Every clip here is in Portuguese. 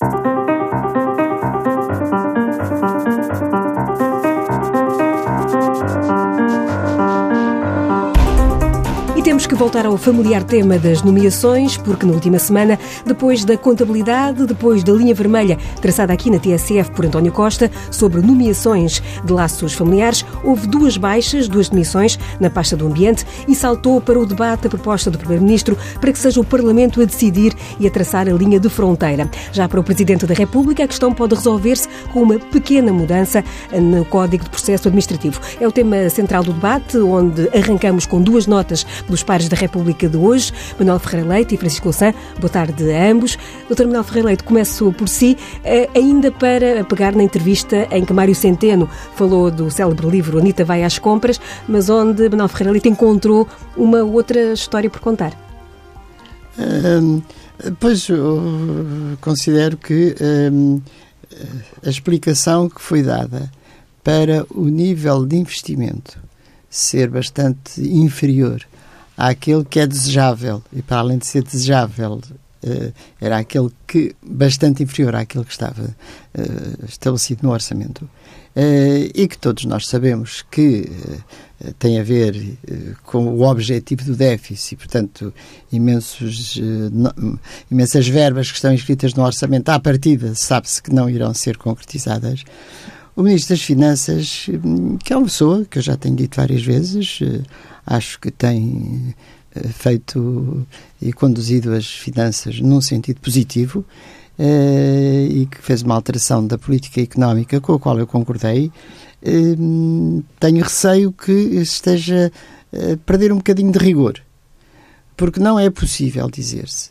Thank you. Temos que voltar ao familiar tema das nomeações, porque na última semana, depois da contabilidade, depois da linha vermelha traçada aqui na TSF por António Costa sobre nomeações de laços familiares, houve duas baixas, duas demissões na pasta do ambiente e saltou para o debate a proposta do Primeiro-Ministro para que seja o Parlamento a decidir e a traçar a linha de fronteira. Já para o Presidente da República, a questão pode resolver-se com uma pequena mudança no Código de Processo Administrativo. É o tema central do debate, onde arrancamos com duas notas do dos pares da República de hoje, Manuel Ferreira Leite e Francisco Louçã. Boa tarde a ambos. Doutor Manuel Ferreira Leite, começo por si, eh, ainda para pegar na entrevista em que Mário Centeno falou do célebre livro Anitta vai às compras, mas onde Manuel Ferreira Leite encontrou uma outra história por contar. pois eu considero que a explicação que foi dada para o nível de investimento ser bastante inferior àquele que é desejável, e para além de ser desejável, uh, era aquele que bastante inferior àquele que estava uh, estabelecido no orçamento, uh, e que todos nós sabemos que tem a ver com o objetivo do déficit, portanto, imensos, imensas verbas que estão inscritas no orçamento, à partida, sabe-se que não irão ser concretizadas. O Ministro das Finanças, hum, que é uma pessoa que eu já tenho dito várias vezes, acho que tem eh, feito e conduzido as finanças num sentido positivo eh, e que fez uma alteração da política económica com a qual eu concordei, eh, tenho receio que esteja a perder um bocadinho de rigor. Porque não é possível dizer-se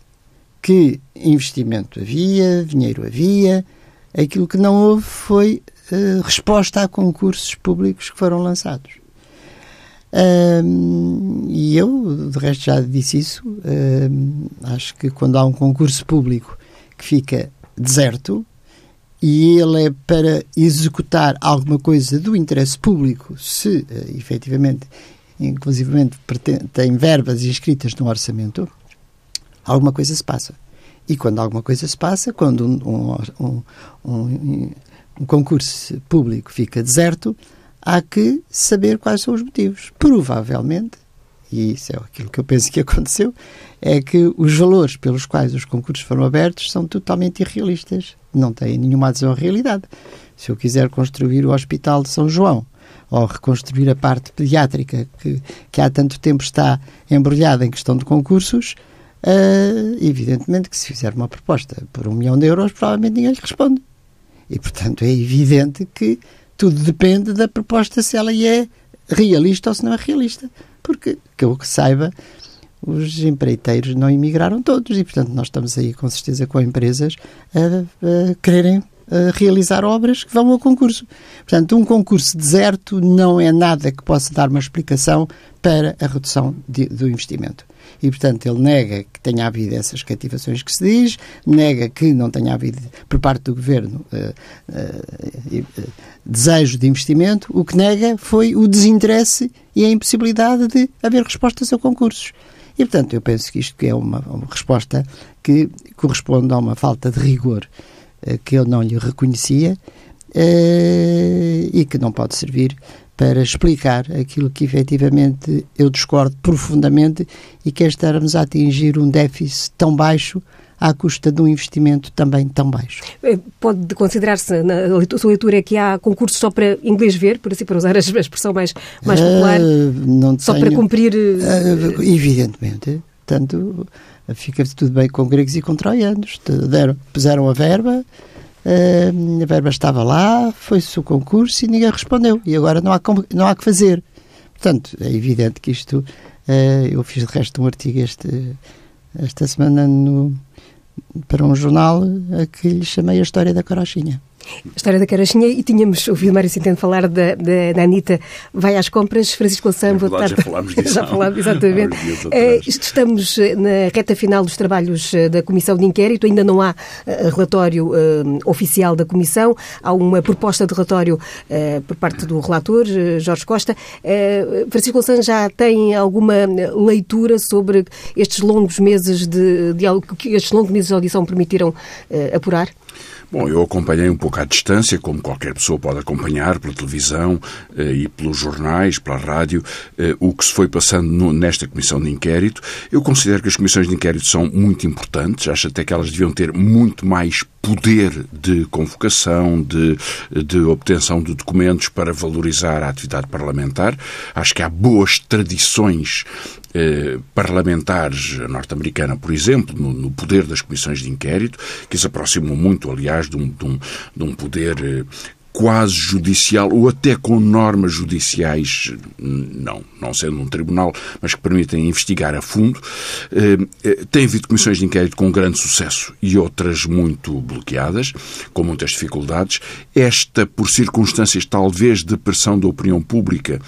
que investimento havia, dinheiro havia, aquilo que não houve foi resposta a concursos públicos que foram lançados. E eu, de resto, já disse isso. Acho que quando há um concurso público que fica deserto e ele é para executar alguma coisa do interesse público, se uh, efetivamente, inclusivamente, tem verbas inscritas no orçamento, alguma coisa se passa. E quando alguma coisa se passa, quando um, um, um, um concurso público fica deserto, há que saber quais são os motivos. Provavelmente, e isso é aquilo que eu penso que aconteceu, é que os valores pelos quais os concursos foram abertos são totalmente irrealistas. Não têm nenhuma adesão à realidade. Se eu quiser construir o Hospital de São João ou reconstruir a parte pediátrica que, que há tanto tempo está embrulhada em questão de concursos, uh, evidentemente que se fizer uma proposta por um milhão de euros, provavelmente ninguém lhe responde. E, portanto, é evidente que tudo depende da proposta se ela é realista ou se não é realista. Porque, que eu que saiba, os empreiteiros não emigraram todos e, portanto, nós estamos aí com certeza com empresas a, a quererem realizar obras que vão ao concurso. Portanto, um concurso deserto não é nada que possa dar uma explicação para a redução de, do investimento e, portanto, ele nega que tenha havido essas cativações que se diz, nega que não tenha havido, por parte do governo, uh, uh, uh, desejo de investimento. O que nega foi o desinteresse e a impossibilidade de haver respostas a concursos. E, portanto, eu penso que isto é uma, uma resposta que corresponde a uma falta de rigor que eu não lhe reconhecia e que não pode servir para explicar aquilo que efetivamente eu discordo profundamente e que é estarmos a atingir um déficit tão baixo à custa de um investimento também tão baixo. Eh, pode considerar-se, na sua leitura, que há concursos só para inglês ver, por assim, para usar a expressão mais, mais popular, uh, só tenho, para cumprir... Uh, evidentemente, tanto fica tudo bem com gregos e com troianos. Deram, puseram a verba, Uh, a verba estava lá, foi-se o concurso e ninguém respondeu. E agora não há, como, não há que fazer. Portanto, é evidente que isto. Uh, eu fiz de resto um artigo este, esta semana no, para um jornal a que lhe chamei a história da carochinha. A história da carochinha, e tínhamos ouvido Mário Centeno falar da, da, da Anitta vai às compras. Francisco Louçã, boa tarde. Já falámos disso. já falámos, exatamente. É, estamos eh, na reta final dos trabalhos eh, da Comissão de Inquérito, ainda não há uh, relatório uh, oficial da Comissão, há uma proposta de relatório uh, por parte do relator, Jorge Costa. Francisco Louçã já tem alguma leitura sobre estes longos meses de, de que estes longos meses de audição permitiram apurar? Bom, eu acompanhei um pouco à distância, como qualquer pessoa pode acompanhar pela televisão eh, e pelos jornais, pela rádio, eh, o que se foi passando nesta comissão de inquérito. Eu considero que as comissões de inquérito são muito importantes, acho até que elas deviam ter muito mais poder de convocação, de, de obtenção de documentos para valorizar a atividade parlamentar. Acho que há boas tradições eh, parlamentares norte-americana, por exemplo, no, no, poder das comissões de inquérito, que se aproximam muito, aliás, de um, de um, de um poder eh, quase judicial ou até com normas judiciais, não, não sendo um tribunal, mas que permitem investigar a fundo. Eh, tem havido comissões de inquérito com grande sucesso e outras muito bloqueadas, com muitas dificuldades. Esta, por circunstâncias talvez de pressão da opinião pública,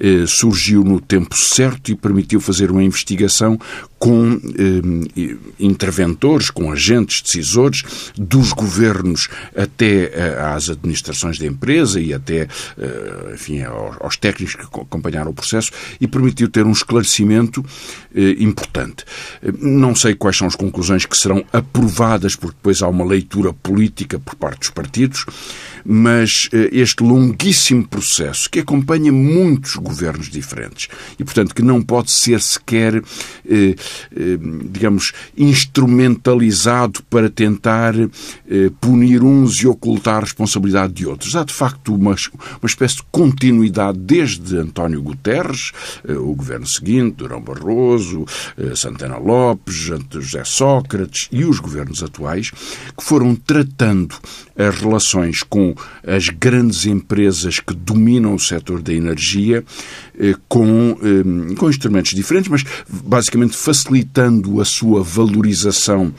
eh, surgiu no tempo certo e permitiu fazer uma investigação com eh, interventores, com agentes decisores dos governos até eh, às administrações da empresa e até eh, enfim, aos, aos, técnicos que acompanharam o processo e permitiu ter um esclarecimento eh, importante. Não sei quais são as conclusões que serão aprovadas, porque depois há uma leitura política por parte dos partidos, mas este longuíssimo processo que acompanha muitos governos diferentes e, portanto, que não pode ser sequer eh, eh, digamos, instrumentalizado para tentar eh, punir uns e ocultar a responsabilidade de outros. Há, de facto, uma, uma espécie de continuidade desde António Guterres, eh, o governo seguinte, Durão Barroso, Santana Lopes, José Sócrates e os governos atuais, que foram tratando as relações com as grandes empresas que dominam o setor da energia com, com instrumentos diferentes, mas basicamente facilitando a sua valorização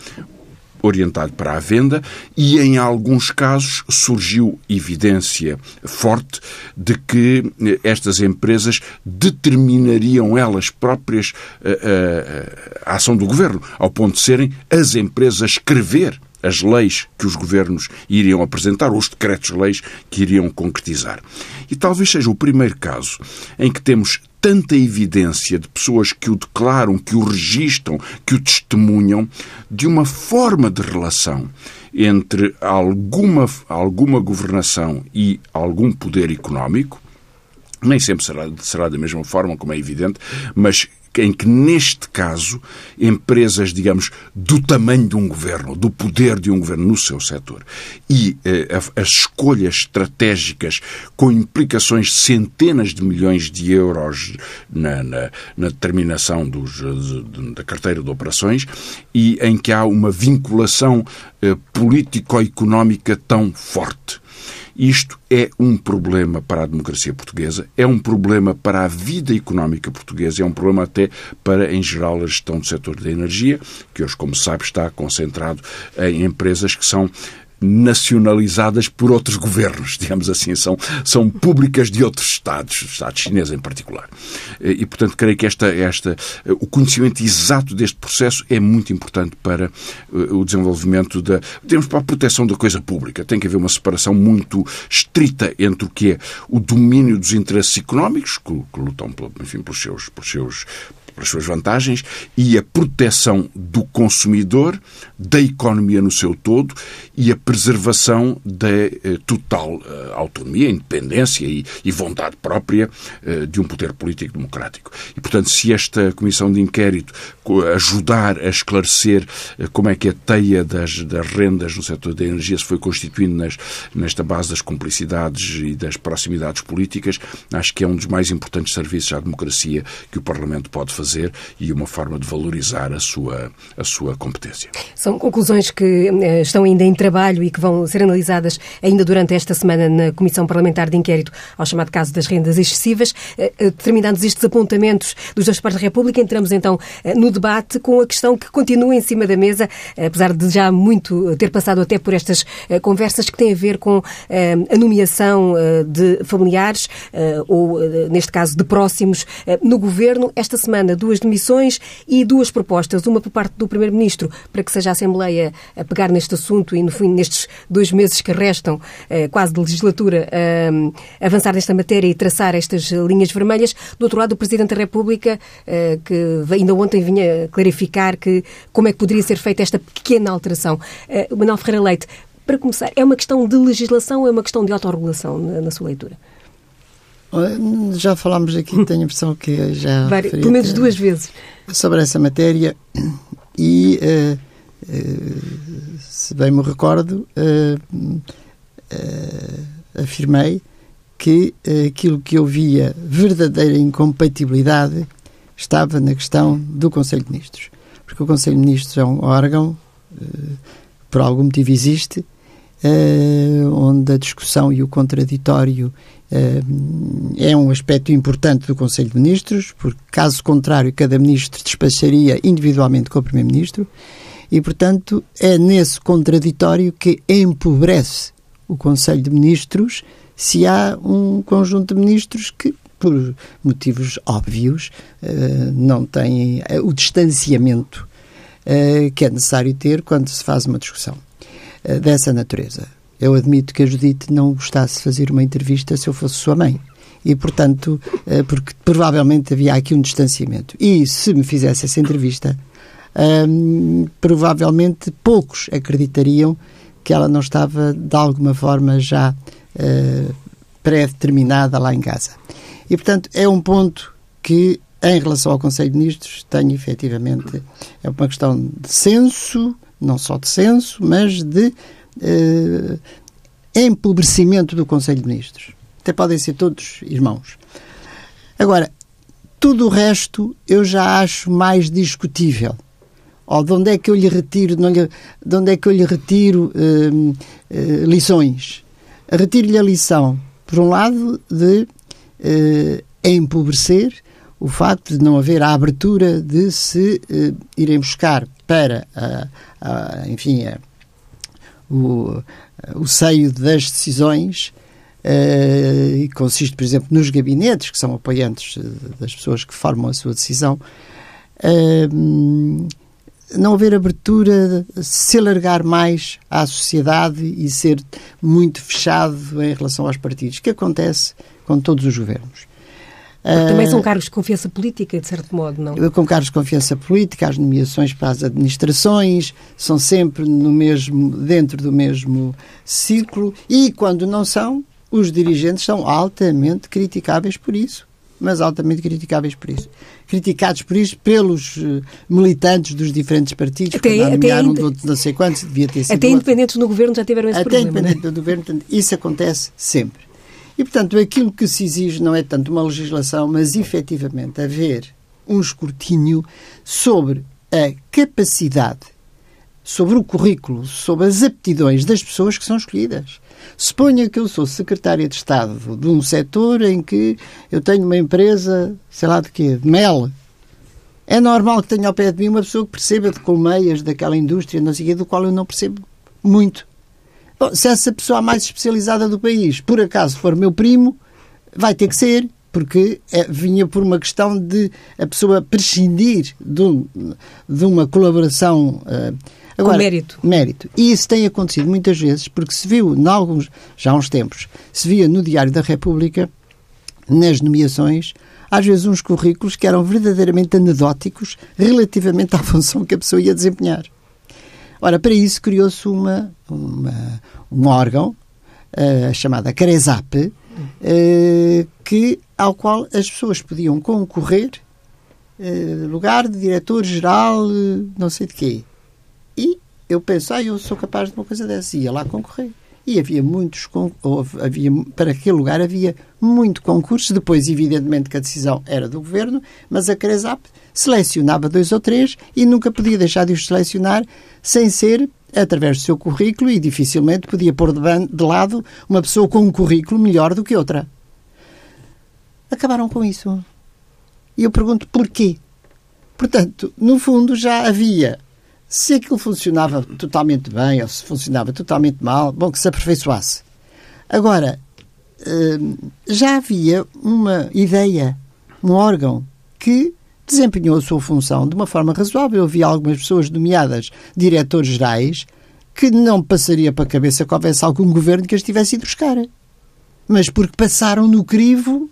orientado para a venda e, em alguns casos, surgiu evidência forte de que eh, estas empresas determinariam elas próprias a, eh, a, eh, a ação do governo, ao ponto de serem as empresas a escrever as leis que os governos iriam apresentar, ou os decretos-leis que iriam concretizar. E talvez seja o primeiro caso em que temos tanta evidência de pessoas que o declaram, que o registram, que o testemunham, de uma forma de relação entre alguma, alguma governação e algum poder económico, nem sempre será, será da mesma forma, como é evidente, mas em que, neste caso, empresas, digamos, do tamanho de um governo, do poder de um governo no seu setor, e eh, as escolhas estratégicas com implicações de centenas de milhões de euros na, na, na determinação dos, de, da carteira de operações, e em que há uma vinculação eh, político-económica tão forte. Isto é um problema para a democracia portuguesa, é um problema para a vida económica portuguesa, é um problema até para, em geral, a gestão do setor da energia, que hoje, como sabe, está concentrado em empresas que são nacionalizadas por outros governos, digamos assim, são, são públicas de outros Estados, Estados chineses em particular. E, portanto, creio que esta, esta, o conhecimento exato deste processo é muito importante para eh, o desenvolvimento da, digamos, para a proteção da coisa pública. Tem que haver uma separação muito estrita entre o que é o domínio dos interesses económicos, que, que lutam, enfim, pelos seus, pelos seus pelas suas vantagens, e a proteção do consumidor, da economia no seu todo e a preservação da eh, total eh, autonomia, independência e, vontade própria eh, de um poder político democrático. E, portanto, se esta comissão de inquérito ajudar a esclarecer como é que a teia das, das rendas no setor da energia se foi constituindo nas, nesta base das cumplicidades e das proximidades políticas, acho que é um dos mais importantes serviços à democracia que o Parlamento pode fazer fazer e uma forma de valorizar a sua, a sua competência. São conclusões que eh, estão ainda em trabalho e que vão ser analisadas ainda durante esta semana na Comissão Parlamentar de Inquérito ao chamado caso das rendas excessivas. Eh, eh, terminados estes apontamentos dos dois partes da República, entramos então no debate com a questão que continua em cima da mesa, apesar de já muito ter passado até por estas conversas que têm a ver com a nomeação de familiares ou, neste caso, de próximos no governo. Esta semana, duas demissões e duas propostas, uma por parte do Primeiro-Ministro para que seja a Assembleia a pegar neste assunto e, no fim, nestes dois meses que restam, eh, quase de legislatura, eh, avançar nesta matéria e traçar estas linhas vermelhas. Do outro lado, o Presidente da República, eh, que ainda ontem vinha clarificar que, como é que poderia ser feita esta pequena alteração. Manuel Ferreira Leite, para começar, é uma questão de legislação ou é uma questão de autorregulação na sua leitura? Já falámos aqui, tenho a impressão que já. Várias, pelo menos duas vezes. Sobre essa matéria e, uh, uh, se bem me recordo, uh, afirmei que aquilo que eu via verdadeira incompatibilidade estava na questão do Conselho de Ministros. Porque o Conselho de Ministros é um órgão, por algum motivo existe, onde a discussão e o contraditório é um aspecto importante do Conselho de Ministros, porque, caso contrário, cada ministro despacharia individualmente com o Primeiro-Ministro, e, portanto, é nesse contraditório que empobrece o Conselho de Ministros se há um conjunto de ministros que, por motivos óbvios, eh, não têm eh, o distanciamento eh, que é necessário ter quando se faz uma discussão dessa natureza. Eu admito que a Judite não gostasse de fazer uma entrevista se eu fosse sua mãe. E, portanto, eh, porque provavelmente havia aqui um distanciamento. E se me fizesse essa entrevista, hum, provavelmente poucos acreditariam que ela não estava, de alguma forma, já uh, pré-determinada lá em casa. E, portanto, é um ponto que, em relação ao Conselho de Ministros, tenho efetivamente. É uma questão de senso, não só de senso, mas de uh, empobrecimento do Conselho de Ministros. Até podem ser todos irmãos. Agora, tudo o resto eu já acho mais discutível. De onde é que eu lhe retiro, de onde é que eu lhe retiro uh, uh, lições? Retiro-lhe a lição, por um lado, de uh, empobrecer o facto de não haver a abertura de se irem buscar para, a, enfim, o, o seio das decisões uh, e consiste, por exemplo, nos gabinetes, que são apoiantes eh, das pessoas que formam a sua decisão, uh, não haver abertura, se alargar mais à sociedade e ser muito fechado em relação aos partidos, que acontece com todos os governos. Porque também são ah, cargos de confiança política, de certo modo, não? Com cargos de confiança política, as nomeações para as administrações são sempre no mesmo, dentro do mesmo ciclo e, quando não são, os dirigentes são altamente criticáveis por isso. Mas altamente criticáveis por isso. Criticados por isso pelos uh, militantes dos diferentes partidos, até, que nomearam de não sei quantos, devia ter sido. Até independentes no governo já tiveram esse até problema. Até independentes do governo, portanto, isso acontece sempre. E, portanto, aquilo que se exige não é tanto uma legislação, mas efetivamente haver um escrutínio sobre a capacidade, sobre o currículo, sobre as aptidões das pessoas que são escolhidas. Suponha que eu sou secretária de Estado de um setor em que eu tenho uma empresa, sei lá de quê, de mel. É normal que tenha ao pé de mim uma pessoa que perceba de colmeias daquela indústria, não sei quê, do qual eu não percebo muito. Bom, se essa pessoa mais especializada do país, por acaso for meu primo, vai ter que ser, porque é, vinha por uma questão de a pessoa prescindir de, um, de uma colaboração. Uh, agora, Com mérito. Mérito. E isso tem acontecido muitas vezes, porque se viu, em alguns, já há uns tempos, se via no Diário da República, nas nomeações, às vezes uns currículos que eram verdadeiramente anedóticos relativamente à função que a pessoa ia desempenhar. Ora, para isso criou-se uma, uma, um órgão uh, chamada Caresap, uh, que, ao qual as pessoas podiam concorrer uh, lugar de diretor-geral, não sei de quê. E eu pensei, ah, eu sou capaz de uma coisa dessa. Ia lá concorrer. E havia muitos havia para aquele lugar havia muito concurso. Depois evidentemente que a decisão era do governo mas a Cresap selecionava dois ou três e nunca podia deixar de os selecionar sem ser através do seu currículo e dificilmente podia pôr de lado uma pessoa com um currículo melhor do que outra. Acabaram com isso. E eu pergunto porquê? Portanto no fundo já havia se aquilo funcionava totalmente bem ou se funcionava totalmente mal, bom, que se aperfeiçoasse. Agora, hum, já havia uma ideia, um órgão que desempenhou a sua função de uma forma razoável. Eu vi algumas pessoas nomeadas diretores gerais que não passaria para a cabeça que houvesse algum governo que as tivesse ido buscar. Mas porque passaram no crivo,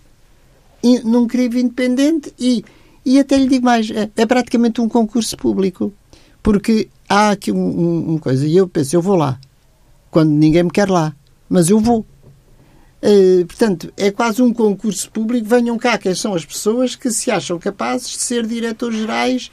num crivo independente e, e até lhe digo mais, é, é praticamente um concurso público. Porque há aqui uma um, um coisa, e eu penso, eu vou lá, quando ninguém me quer lá, mas eu vou. Uh, portanto, é quase um concurso público. Venham cá quem são as pessoas que se acham capazes de ser diretores gerais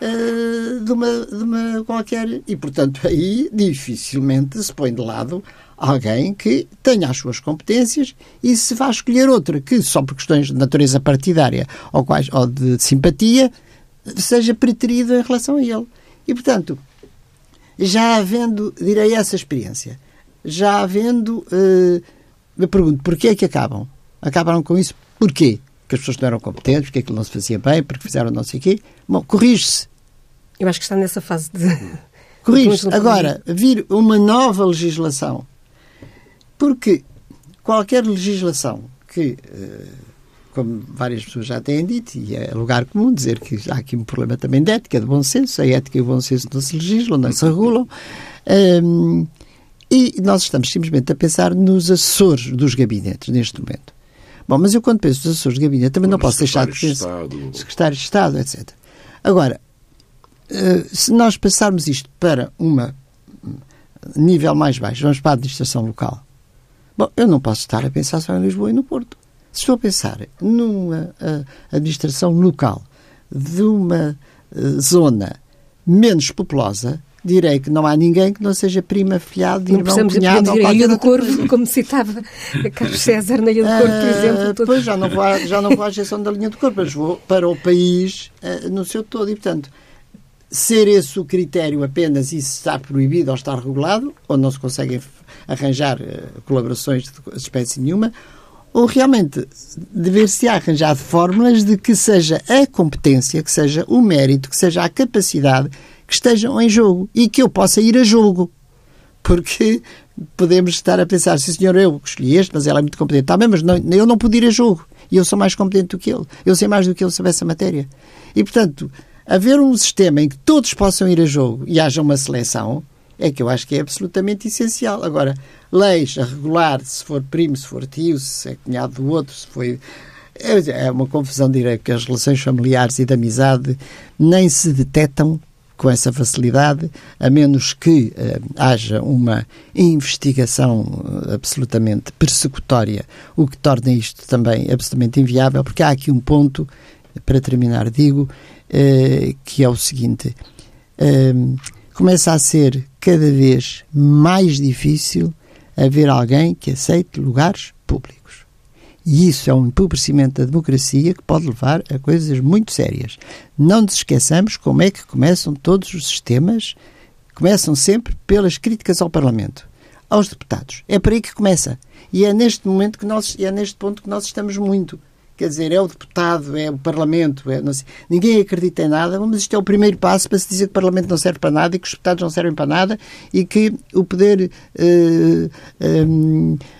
uh, de, uma, de uma qualquer. E, portanto, aí dificilmente se põe de lado alguém que tenha as suas competências e se vá escolher outra que, só por questões de natureza partidária ou, quais, ou de simpatia, seja preterido em relação a ele. E, portanto, já havendo, direi, essa experiência, já havendo. Uh, me pergunto, porquê é que acabam? Acabaram com isso? Porquê? Porque as pessoas não eram competentes, porque aquilo não se fazia bem, porque fizeram não sei o quê. Bom, corrige-se. Eu acho que está nessa fase de. Corrige-se. Agora, vir uma nova legislação. Porque qualquer legislação que. Uh, como várias pessoas já têm dito, e é lugar comum dizer que há aqui um problema também de ética, de bom senso. A ética e o bom senso não se legislam, não se regulam. Um, e nós estamos simplesmente a pensar nos assessores dos gabinetes neste momento. Bom, mas eu quando penso nos assessores de gabinete também não posso deixar de pensar. Secretários de Estado, etc. Agora, uh, se nós passarmos isto para um nível mais baixo, vamos para a administração local. Bom, eu não posso estar a pensar só em Lisboa e no Porto. Se estou a pensar numa administração local de uma uh, zona menos populosa, direi que não há ninguém que não seja prima, filhado, de irmão, cunhado ou qualquer Ilha do Corvo, como citava Carlos César na Ilha do Corvo, por exemplo. Uh, Pois, já não, vou à, já não vou à gestão da linha do Corvo, mas vou para o país uh, no seu todo. E, portanto, ser esse o critério apenas e se está proibido ou está regulado, ou não se conseguem arranjar uh, colaborações de espécie nenhuma, ou realmente dever-se arranjar fórmulas de que seja a competência, que seja o mérito, que seja a capacidade que estejam em jogo e que eu possa ir a jogo. Porque podemos estar a pensar, sim senhor, eu escolhi este, mas ela é muito competente. Está bem, mas não, eu não pude ir a jogo. E eu sou mais competente do que ele. Eu sei mais do que ele sobre essa matéria. E, portanto, haver um sistema em que todos possam ir a jogo e haja uma seleção, é que eu acho que é absolutamente essencial. Agora, leis a regular se for primo, se for tio, se é cunhado do outro, se foi. É, é uma confusão, direi, que as relações familiares e de amizade nem se detectam com essa facilidade, a menos que uh, haja uma investigação uh, absolutamente persecutória, o que torna isto também absolutamente inviável, porque há aqui um ponto, para terminar, digo, uh, que é o seguinte: começa a ser cada vez mais difícil haver alguém que aceite lugares públicos. E isso é um empobrecimento da democracia que pode levar a coisas muito sérias. Não nos esqueçamos como é que começam todos os sistemas. Começam sempre pelas críticas ao Parlamento, aos deputados. É por aí que começa. E é neste momento que nós, é neste ponto que nós estamos muito. Quer dizer, é o deputado, é o Parlamento, é, sei, ninguém acredita em nada, mas isto é o primeiro passo para se dizer que o Parlamento não serve para nada e que os deputados não servem para nada e que o poder eh, eh,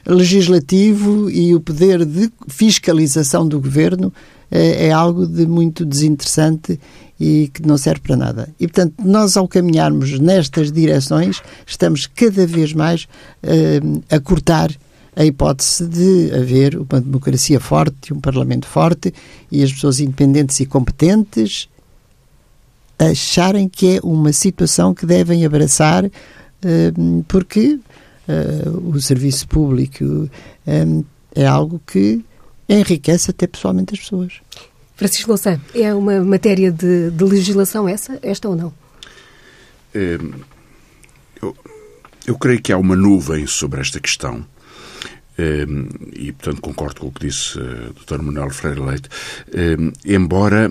legislativo e o poder de fiscalização do governo eh, é algo de muito desinteressante e que não serve para nada. E, portanto, nós, ao caminharmos nestas direções, estamos cada vez mais a cortar a hipótese de haver uma democracia forte, um parlamento forte e as pessoas independentes e competentes acharem que é uma situação que devem abraçar uh, porque uh, o serviço público um, eh, é algo que enriquece até pessoalmente as pessoas. Francisco Louçã, é uma matéria de, de legislação essa, esta ou não? É, eu eu creio que há uma nuvem sobre esta questão. E, portanto, concordo com o que disse o Dr. Manuel Freire Leite. Embora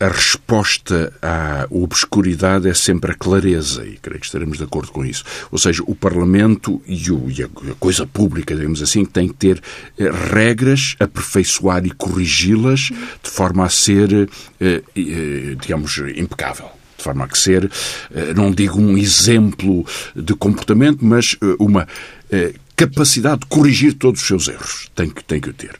a resposta à obscuridade é sempre a clareza, e creio que estaremos de acordo com isso. Ou seja, o Parlamento e, o, e a coisa pública, digamos assim, tem que ter eh, regras, aperfeiçoar e corrigi-las de forma a ser, eh, eh, digamos, impecável de forma a que ser, não digo um exemplo de comportamento, mas uma capacidade de corrigir todos os seus erros. Tem que, tem que ter.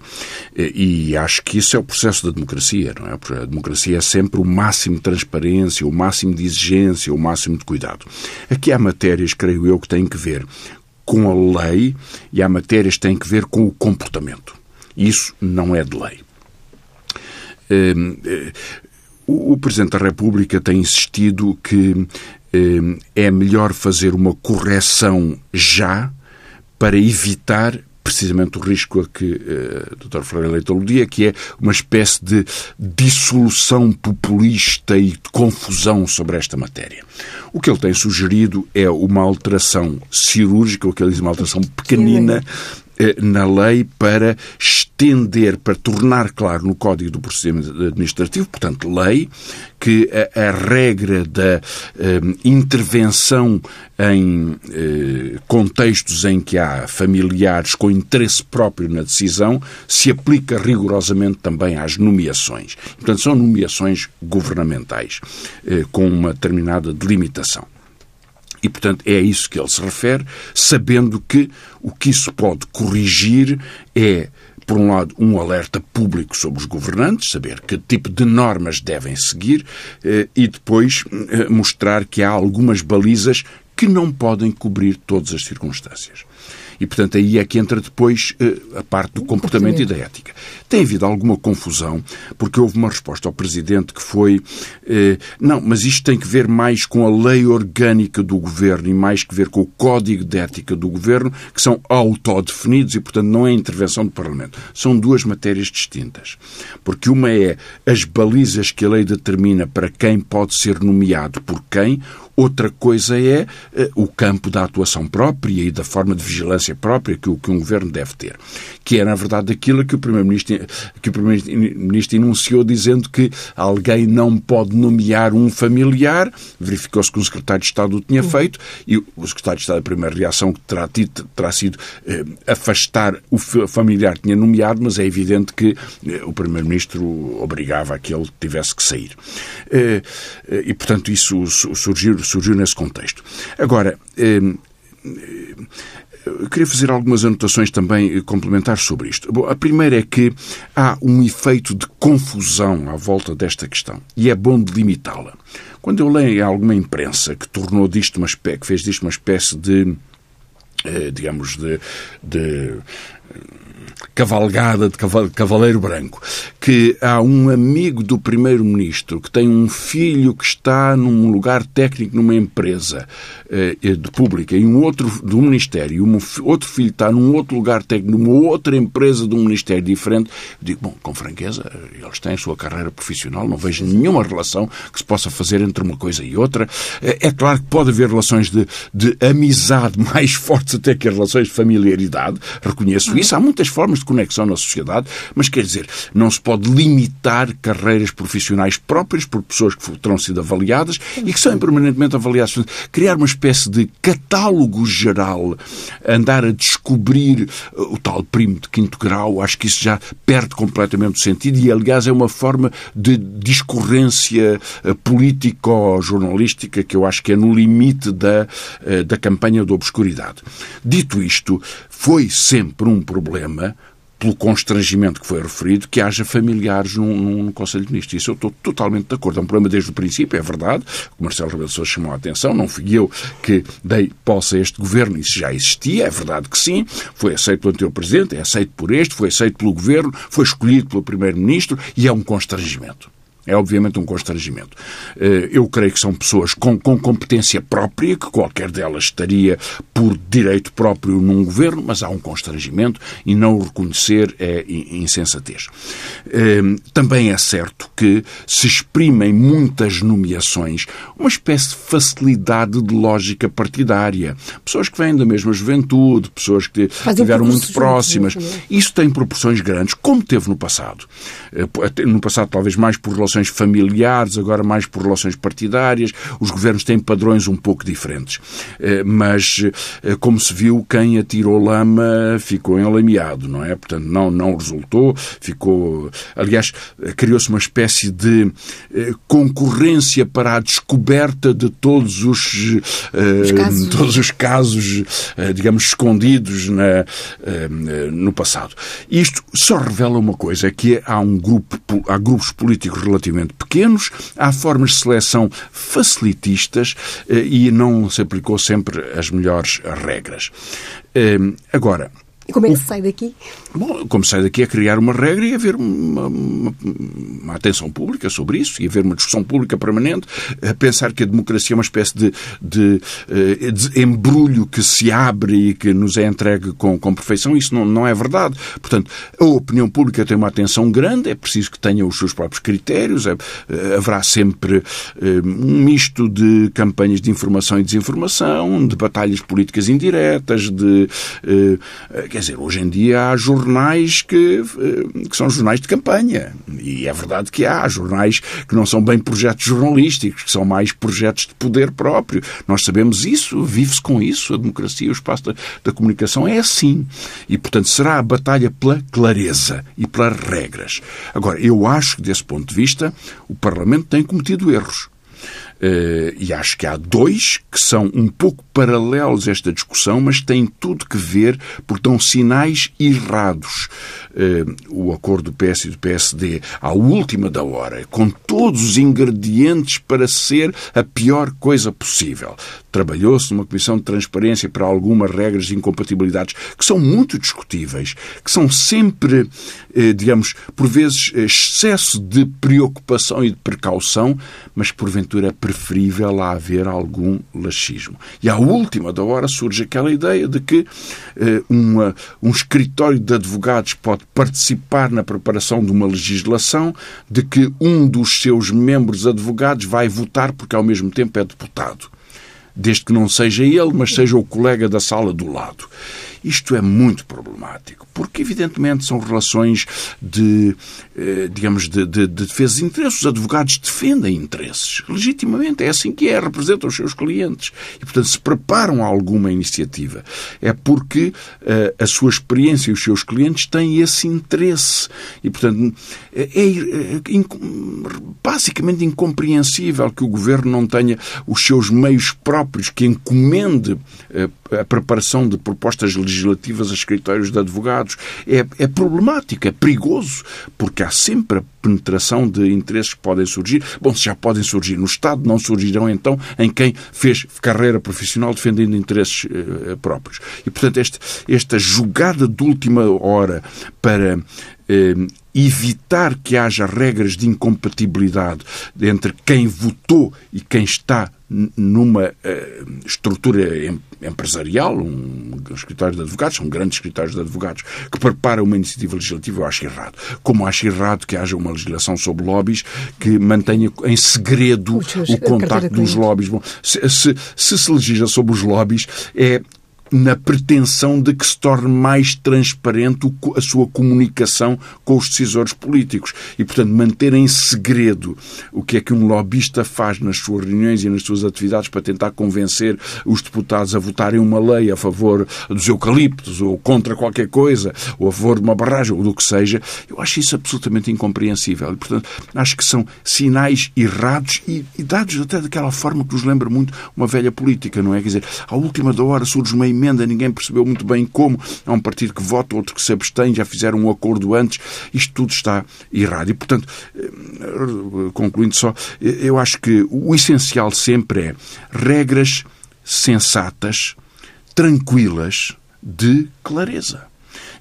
E acho que isso é o processo da democracia, não é? A democracia é sempre o máximo de transparência, o máximo de exigência, o máximo de cuidado. Aqui há matérias, creio eu, que têm que ver com a lei e há matérias que têm que ver com o comportamento. Isso não é de lei. Hum, eh, o Presidente da República tem insistido que hum, é melhor fazer uma correção já para evitar precisamente o risco a que uh, o Dr. Freire Leite aludia, que é uma espécie de dissolução populista e de confusão sobre esta matéria. O que ele tem sugerido é uma alteração cirúrgica, o que ele diz uma alteração pequenina, eh, na lei para estender, para tornar claro no Código do Procedimento Administrativo, portanto, lei, que a, a regra da eh, intervenção em eh, contextos em que há familiares com interesse próprio na decisão se aplica rigorosamente também às nomeações. Portanto, são nomeações governamentais, eh, com uma determinada delimitação. E, portanto, é a isso que ele se refere, sabendo que o que isso pode corrigir é, por um lado, um alerta público sobre os governantes, saber que tipo de normas devem seguir, eh, e depois eh, mostrar que há algumas balizas que não podem cobrir todas as circunstâncias. E, portanto, aí é que entra depois eh, a parte do comportamento e da ética. Tem havido alguma confusão, porque houve uma resposta ao Presidente que foi eh, não, mas isto tem que ver mais com a lei orgânica do Governo e mais que ver com o Código de Ética do Governo, que são autodefinidos e, portanto, não é intervenção do Parlamento. São duas matérias distintas. Porque uma é as balizas que a lei determina para quem pode ser nomeado por quem, Outra coisa é uh, o campo da atuação própria e da forma de vigilância própria que, que um governo deve ter, que é, na verdade, aquilo que o Primeiro-Ministro que o Primeiro-Ministro enunciou dizendo que alguém não pode nomear um familiar, verificou-se que o Secretário de Estado o tinha feito, e o Secretário de Estado, a primeira reação que terá, tido, terá sido eh, afastar o familiar que tinha nomeado, mas é evidente que eh, o Primeiro-Ministro obrigava a que ele tivesse que sair. Eh, eh e, portanto, isso surgiu surgiu nesse contexto. Agora, eh, queria fazer algumas anotações também complementares sobre isto. Bom, a primeira é que há um efeito de confusão à volta desta questão e é bom delimitá-la. Quando eu leio alguma imprensa que tornou disto uma espécie, que fez disto uma espécie de, eh, digamos, de, de cavalgada de cavaleiro branco, que há um amigo do primeiro-ministro que tem um filho que está num lugar técnico numa empresa eh, de pública e um outro do ministério, e um outro filho está num outro lugar técnico numa outra empresa de um ministério diferente, digo, bom, com franqueza, eles têm a sua carreira profissional, não vejo nenhuma relação que se possa fazer entre uma coisa e outra. Eh, é claro que pode haver relações de, de amizade mais fortes até que relações de familiaridade, reconheço isso. Há muitas formas de conexão na sociedade, mas quer dizer, não se pode limitar carreiras profissionais próprias por pessoas que terão sido avaliadas e que são permanentemente avaliadas. Criar uma espécie de catálogo geral, andar a descobrir uh, o tal primo de quinto grau, acho que isso já perde completamente o sentido e, aliás, é uma forma de discorrência uh, político-jornalística que eu acho que é no limite da, uh, da campanha da obscuridade. Dito isto, foi sempre um problema pelo constrangimento que foi referido, que haja familiares num, num Conselho de Ministros. Isso eu estou totalmente de acordo. É um problema desde o princípio, é verdade. O Marcelo Rebelo Sousa chamou a atenção. Não fui eu que dei posse a este governo. Isso já existia, é verdade que sim. Foi aceito pelo anterior Presidente, é aceito por este, foi aceito pelo Governo, foi escolhido pelo Primeiro-Ministro e é um constrangimento. É obviamente um constrangimento. Eh, eu creio que são pessoas com, com competência própria, que qualquer delas estaria por direito próprio num governo, mas há um constrangimento e não o reconhecer é insensatez. Eh, também é certo que se exprimem muitas nomeações uma espécie de facilidade de lógica partidária. Pessoas que vêm da mesma juventude, pessoas que estiveram muito próximas. Isso tem proporções grandes, como teve no passado. Eh, no passado, talvez mais por relações familiares, agora mais por relações partidárias. Os governos têm padrões um pouco diferentes. Eh, mas, eh, como se viu, quem atirou lama ficou enlameado, não é? Portanto, não, não resultou, ficou. Aliás, criou-se uma espécie de concorrência para a descoberta de todos os, os casos. todos os casos, digamos, escondidos na, no passado. Isto só revela uma coisa, que há um grupo, há grupos políticos relativamente pequenos, há formas de seleção facilitistas eh, e não se aplicou sempre as melhores regras. Eh, agora, e como é que se sai daqui? Bom, como sai daqui é criar uma regra e haver uma, uma, uma, atenção pública sobre isso e haver uma discussão pública permanente, a pensar que a democracia é uma espécie de, de, eh, de embrulho que se abre e que nos é entregue com, com perfeição. Isso não, não é verdade. Portanto, a opinião pública tem uma atenção grande, é preciso que tenha os seus próprios critérios, é, eh, haverá sempre é, um misto de campanhas de informação e desinformação, de batalhas políticas indiretas, de. É, Quer dizer, hoje em dia há jornais que, eh, que são jornais de campanha. E é verdade que há jornais que não são bem projetos jornalísticos, que são mais projetos de poder próprio. Nós sabemos isso, vive-se com isso. A democracia, o espaço da, da comunicação é assim. E, portanto, será a batalha pela clareza e pelas regras. Agora, eu acho que, desse ponto de vista, o Parlamento tem cometido erros. Uh, e acho que há dois que são um pouco paralelos a esta discussão, mas têm tudo que ver, porque dão sinais errados. Uh, o acordo do PS e do PSD, à última da hora, com todos os ingredientes para ser a pior coisa possível. Trabalhou-se numa comissão de transparência para algumas regras de incompatibilidades que são muito discutíveis, que são sempre, uh, digamos, por vezes excesso de preocupação e de precaução, mas porventura preferível a haver algum laxismo. E à última da hora surge aquela ideia de que eh, uma, um escritório de advogados pode participar na preparação de uma legislação, de que um dos seus membros advogados vai votar porque ao mesmo tempo é deputado. Desde que não seja ele, mas seja o colega da sala do lado. Isto é muito problemático, porque evidentemente são relações de, eh, digamos, de, de, de defesa de interesses. Os advogados defendem interesses, legitimamente, é assim que é, representam os seus clientes. E, portanto, se preparam a alguma iniciativa, é porque uh, a sua experiência e os seus clientes têm esse interesse. E, portanto, é, é, é basicamente incompreensível que o governo não tenha os seus meios próprios, que encomende uh, a preparação de propostas legislativas a escritórios de advogados. É, é problemático, é perigoso, porque há sempre a penetração de interesses que podem surgir. Bom, se já podem surgir no Estado, não surgirão então em quem fez carreira profissional defendendo interesses eh, próprios. E, portanto, este, esta jogada de última hora para eh, evitar que haja regras de incompatibilidade entre quem votou e quem está numa uh, estrutura em, empresarial, um, escritório de advogados, são grandes escritórios de advogados, que prepara uma iniciativa legislativa, eu acho errado. Como acho errado que haja uma legislação sobre lobbies que mantenha em segredo o contacto dos lobbies. Bom, se, se, se se legisla sobre os lobbies, é na pretensão de que se torne mais transparente a sua comunicação com os decisores políticos. E, portanto, manter em segredo o que é que um lobista faz nas suas reuniões e nas suas atividades para tentar convencer os deputados a votarem uma lei a favor dos eucaliptos ou contra qualquer coisa, ou a favor de uma barragem, ou do que seja, eu acho isso absolutamente incompreensível. E, portanto, acho que são sinais errados e, e dados até daquela forma que nos lembra muito uma velha política, não é? Quer dizer, à última da hora surge uma emenda, ninguém percebeu muito bem como. Há um partido que vota, outro que se abstém, já fizeram um acordo antes. Isto tudo está errado. E, portanto, eh, concluindo só, eu acho que o essencial sempre é regras sensatas, tranquilas, de clareza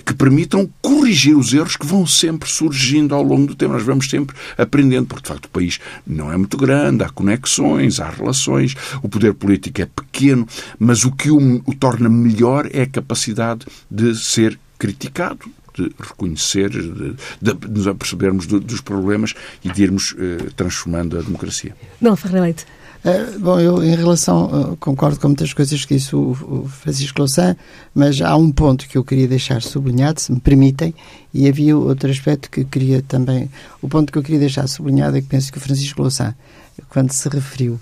que permitam corrigir os erros que vão sempre surgindo ao longo do tempo. Nós vamos sempre aprendendo, porque de facto o país não é muito grande, há conexões, há relações, o poder político é pequeno, mas o que o, o torna melhor é a capacidade de ser criticado, de reconhecer, de, de, nos apercebermos do, dos problemas e de irmos eh, transformando a democracia. Não, Ferreira Leite. Uh, bom, eu em relação, uh, concordo com muitas coisas que disse o, o, Francisco Louçã, mas há um ponto que eu queria deixar sublinhado, se me permitem, e havia outro aspecto que queria também. O ponto que eu queria deixar sublinhado é que penso que o Francisco Louçã, quando se referiu uh,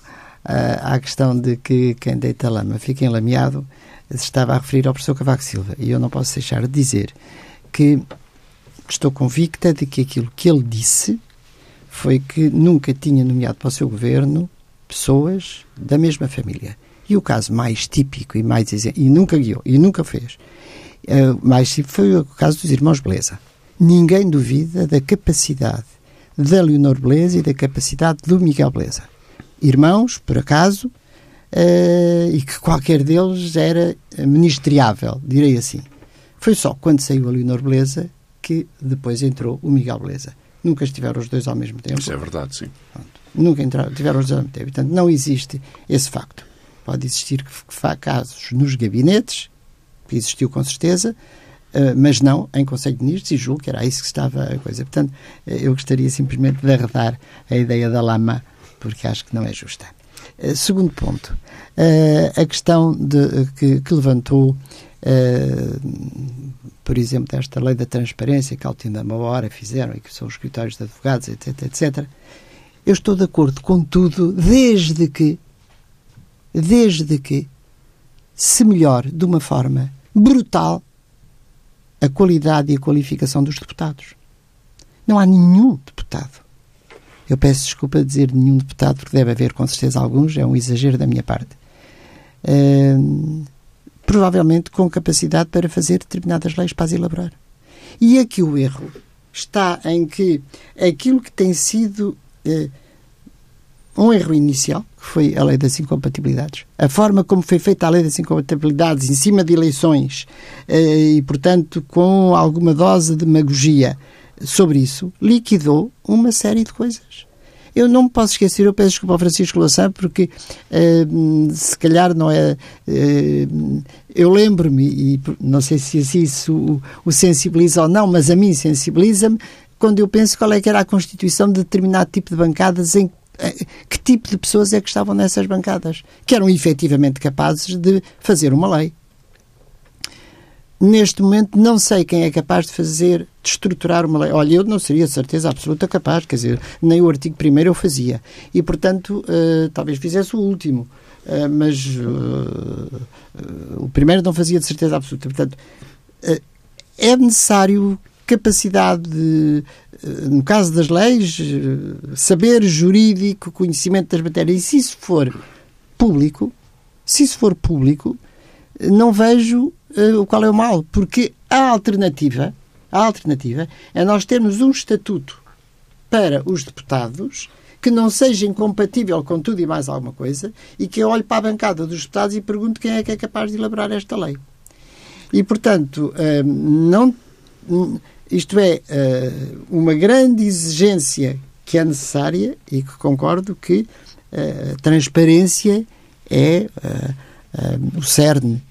à questão de que quem deita lama fica enlameado, se estava a referir ao professor Cavaco Silva. E eu não posso deixar de dizer que estou convicta de que aquilo que ele disse foi que nunca tinha nomeado para o seu governo pessoas da mesma família. E o caso mais típico e mais e nunca guiou e nunca fez. Uh, mais típico foi o caso dos irmãos Beleza. Ninguém duvida da capacidade da Leonor Beleza e da capacidade do Miguel Beleza. Irmãos, por acaso, uh, e que qualquer deles era ministriável, direi assim. Foi só quando saiu a Leonor Beleza que depois entrou o Miguel Beleza. Nunca estiveram os dois ao mesmo tempo. Isso é verdade, sim. Pronto. Nunca entraram, tiveram os mesmo tempo. Portanto, não existe esse facto. Pode existir casos nos gabinetes, que existiu com certeza, Uh, mas não em Conselho de Ministros, e julgo que era isso que estava a coisa. Portanto, uh, eu gostaria simplesmente de arredar a ideia da lama, porque acho que não é justa. Uh, segundo ponto, a questão de, que, que levantou por exemplo, desta lei da transparência que ao fim de uma hora fizeram e que são os escritórios de advogados, etc, etc. Eu estou de acordo com tudo, desde que, desde que se melhore de uma forma brutal a qualidade e a qualificação dos deputados. Não há nenhum deputado. Eu peço desculpa de dizer nenhum deputado, porque deve haver com certeza alguns, é um exagero da minha parte. Uh, provavelmente com capacidade para fazer determinadas leis para as elaborar. E aqui o erro está em que aquilo que tem sido eh, um erro inicial, que foi a lei das incompatibilidades, a forma como foi feita a lei das incompatibilidades em cima de eleições eh, e, portanto, com alguma dose de demagogia sobre isso, liquidou uma série de coisas. Eu não me posso esquecer, eu peço desculpa ao Francisco Louçã, porque uh, se calhar não é. Uh, eu lembro-me, e não sei se isso o, o sensibiliza ou não, mas a mim sensibiliza-me quando eu penso qual é que era a constituição de determinado tipo de bancadas em eh, que tipo de pessoas é que estavam nessas bancadas, que eram efetivamente capazes de fazer uma lei neste momento não sei quem é capaz de fazer, de estruturar uma lei. Olha, eu não seria certeza absoluta capaz, quer dizer, nem o artigo primeiro eu fazia. E, portanto, uh, talvez fizesse o último. Uh, mas uh, o primeiro não fazia de certeza absoluta. Portanto, é necessário capacidade, de, no caso das leis, saber jurídico, conhecimento das matérias. E se isso for público, se isso for público, não vejo uh, qual é o mal, porque a alternativa, a alternativa é nós termos um estatuto para os deputados que não seja incompatível com tudo e mais alguma coisa e que eu olhe para a bancada dos deputados e pergunto quem é que é capaz de elaborar esta lei. E, portanto, não, isto é uh, uma grande exigência que é necessária e que concordo que a transparência é o cerne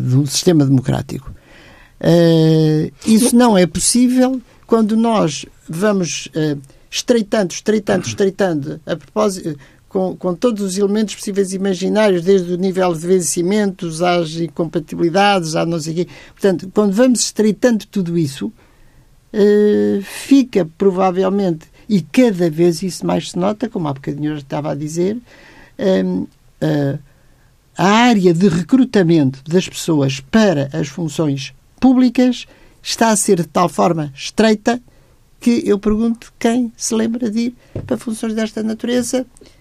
do sistema democrático. Isso não é possível quando nós vamos estreitando, estreitando, estreitando, a propósito, com, com, todos os elementos possíveis e imaginários, desde o nível de vencimentos às incompatibilidades, à não sei quê. Portanto, quando vamos estreitando tudo isso, uh, fica provavelmente, e cada vez isso mais se nota, como há bocadinho eu estava a dizer, uh, a área de recrutamento das pessoas para as funções públicas está a ser de tal forma estreita que eu pergunto quem se lembra de ir para funções desta natureza eh,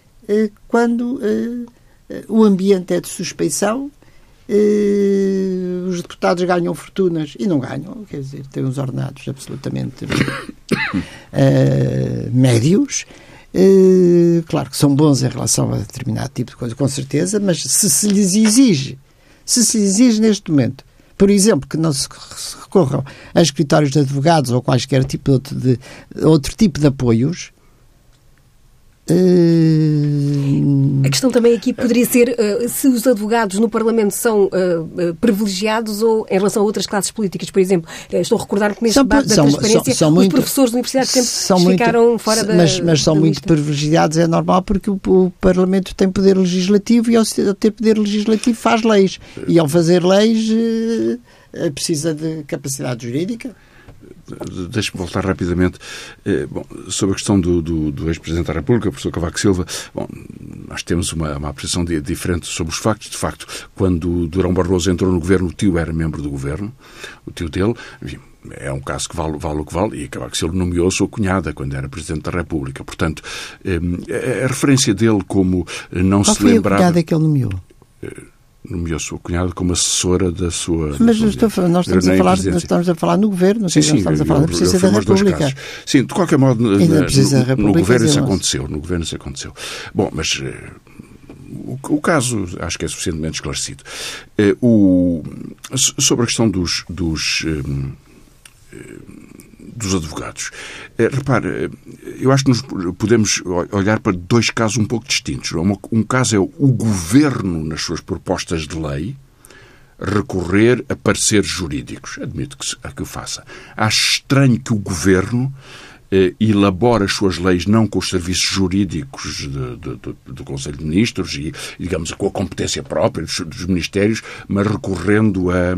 quando eh, o ambiente é de suspeição, eh, os deputados ganham fortunas e não ganham, quer dizer, têm uns ordenados absolutamente médios. Claro que são bons em relação a determinado tipo de coisa, com certeza, mas se se lhes exige, se se lhes exige neste momento por exemplo, que não se recorram a escritórios de advogados ou quaisquer tipo de, de outro tipo de apoios, a questão também aqui poderia ser uh, se os advogados no Parlamento são uh, privilegiados ou em relação a outras classes políticas, por exemplo. Estou a recordar que neste são, debate são, da transparência são, são os muito, professores da Universidade sempre são ficaram muito, fora da Mas, mas são muito privilegiados, é normal, porque o, o, Parlamento tem poder legislativo e ao ter poder legislativo faz leis. E ao fazer leis precisa de capacidade jurídica. Deixe-me voltar rapidamente eh, bom, sobre a questão do, do, do ex-presidente da República, o professor Cavaco Silva. Bom, nós temos uma, uma apreciação de, diferente sobre os factos. De facto, quando Durão Barroso entrou no governo, o tio era membro do governo, o tio dele. Enfim, é um caso que vale, vale o que vale, e Cavaco Silva nomeou a sua cunhada quando era Presidente da República. Portanto, eh, a, a referência dele como não Qual se lembrava... Qual foi a cunhada que ele nomeou? Eh, nomeou a sua cunhada como assessora da sua. Mas da sua estou, nós, estamos a falar, nós estamos a falar no governo, sim, sim, estamos a falar da Presidência da República. Sim, de qualquer modo, na, no, no, governo isso aconteceu. No governo isso aconteceu. Bom, mas. Uh, o, o, caso acho que é suficientemente esclarecido. Uh, o, sobre a questão dos, dos uh, dos advogados. Eh, repare, eu acho que nos podemos olhar para dois casos um pouco distintos. Um caso é o governo, nas suas propostas de lei, recorrer a pareceres jurídicos. Admito que, que o faça. Acho estranho que o governo eh, elabora as suas leis não com os serviços jurídicos de, de, de, do Conselho de Ministros e, digamos, com a competência própria dos, dos ministérios, mas recorrendo a, eh,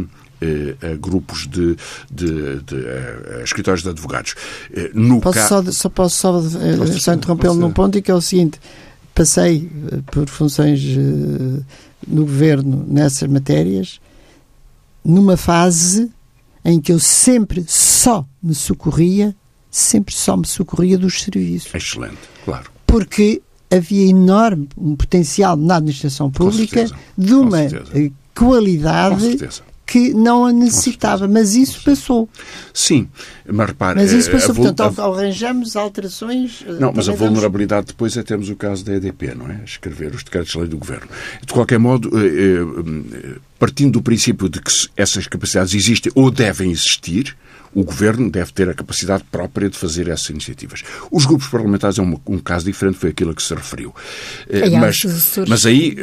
a grupos de, de, de a, a escritórios de advogados. Eh, no posso ca... só, só, posso só, posso, só interrompê-lo num ponto e que é o seguinte: passei por funções no governo nessas matérias numa fase em que eu sempre só me socorria, sempre só me socorria dos serviços. Excelente, claro. Porque havia enorme um potencial na administração pública de uma qualidade que não a necessitava, mas isso passou. Sim, mas repare... Mas isso passou, portanto, a... arranjamos alterações... Eh, não, mas a vulnerabilidade depois é termos o caso da EDP, não é? Escrever os decretos-lei do Governo. De qualquer modo, eh, eh, partindo do princípio de que essas capacidades existem ou devem existir, o Governo deve ter a capacidade própria de fazer essas iniciativas. Os grupos parlamentares é um, um caso diferente, foi aquilo a que se referiu. mas, mas aí,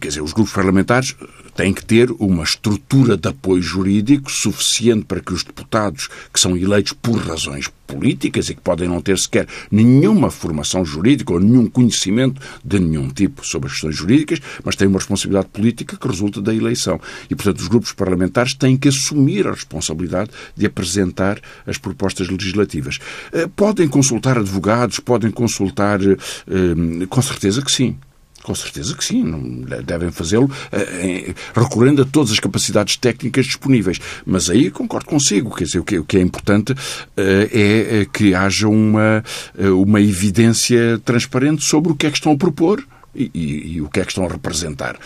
quer dizer, os grupos parlamentares tem que ter uma estrutura de apoio jurídico suficiente para que os deputados, que são eleitos por razões políticas e que podem não ter sequer nenhuma formação jurídica ou nenhum conhecimento de nenhum tipo sobre as questões jurídicas, mas têm uma responsabilidade política que resulta da eleição. E, portanto, os grupos parlamentares têm que assumir a responsabilidade de apresentar as propostas legislativas. Eh, podem consultar advogados, podem consultar, eh, com certeza que sim. Com certeza que sim, devem fazê-lo eh, recorrendo a todas as capacidades técnicas disponíveis. Mas aí concordo consigo, quer dizer, o que, é importante eh, é, é que haja uma, eh, uma evidência transparente sobre o que é que estão a propor e, e, e, o que é que estão a representar.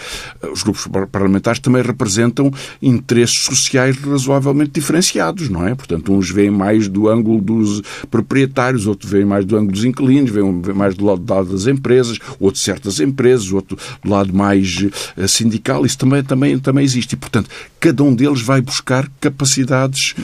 Os grupos parlamentares também representam interesses sociais razoavelmente diferenciados, não é? Portanto, uns veem mais do ângulo dos proprietários, outros veem mais do ângulo dos inquilinos, veem mais do lado, do lado das empresas, outros certas empresas, outro do lado mais uh, sindical. Isso também, também, também existe. E, portanto, cada um deles vai buscar capacidades eh,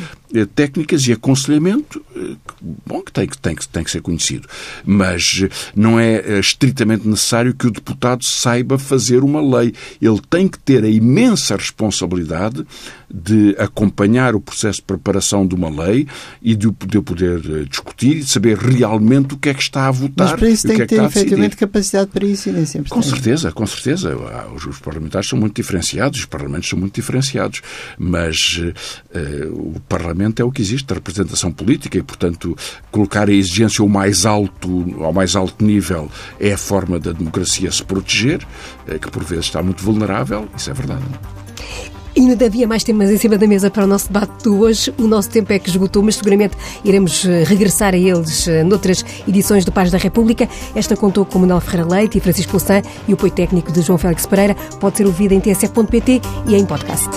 técnicas e aconselhamento eh, bom, que tem, que tem, tem que ser conhecido. Mas eh, não é estritamente necessário que o deputado saiba fazer uma lei. Ele tem que ter a imensa responsabilidade de acompanhar o processo de preparação de uma lei e de, de poder discutir e de saber realmente o que é que está a votar. Mas para isso tem que, que, ter efetivamente capacidade para isso e nem sempre Com tem. certeza, com certeza. Os parlamentares são muito diferenciados, os parlamentos são muito diferenciados, mas uh, o Parlamento é o que existe, a representação política, e, portanto, colocar a exigência ao mais alto, ao mais alto nível é a forma da democracia se proteger, eh, que por vezes está muito vulnerável, isso é verdade. E ainda havia mais temas em cima da mesa para o nosso debate de hoje. O nosso tempo é que esgotou, mas seguramente iremos eh, regressar a eles eh, noutras edições do Paz da República. Esta contou com Manuel Ferreira Leite e Francisco Louçã e o apoio técnico de João Félix Pereira. Pode ser ouvida em tsf.pt e em podcast.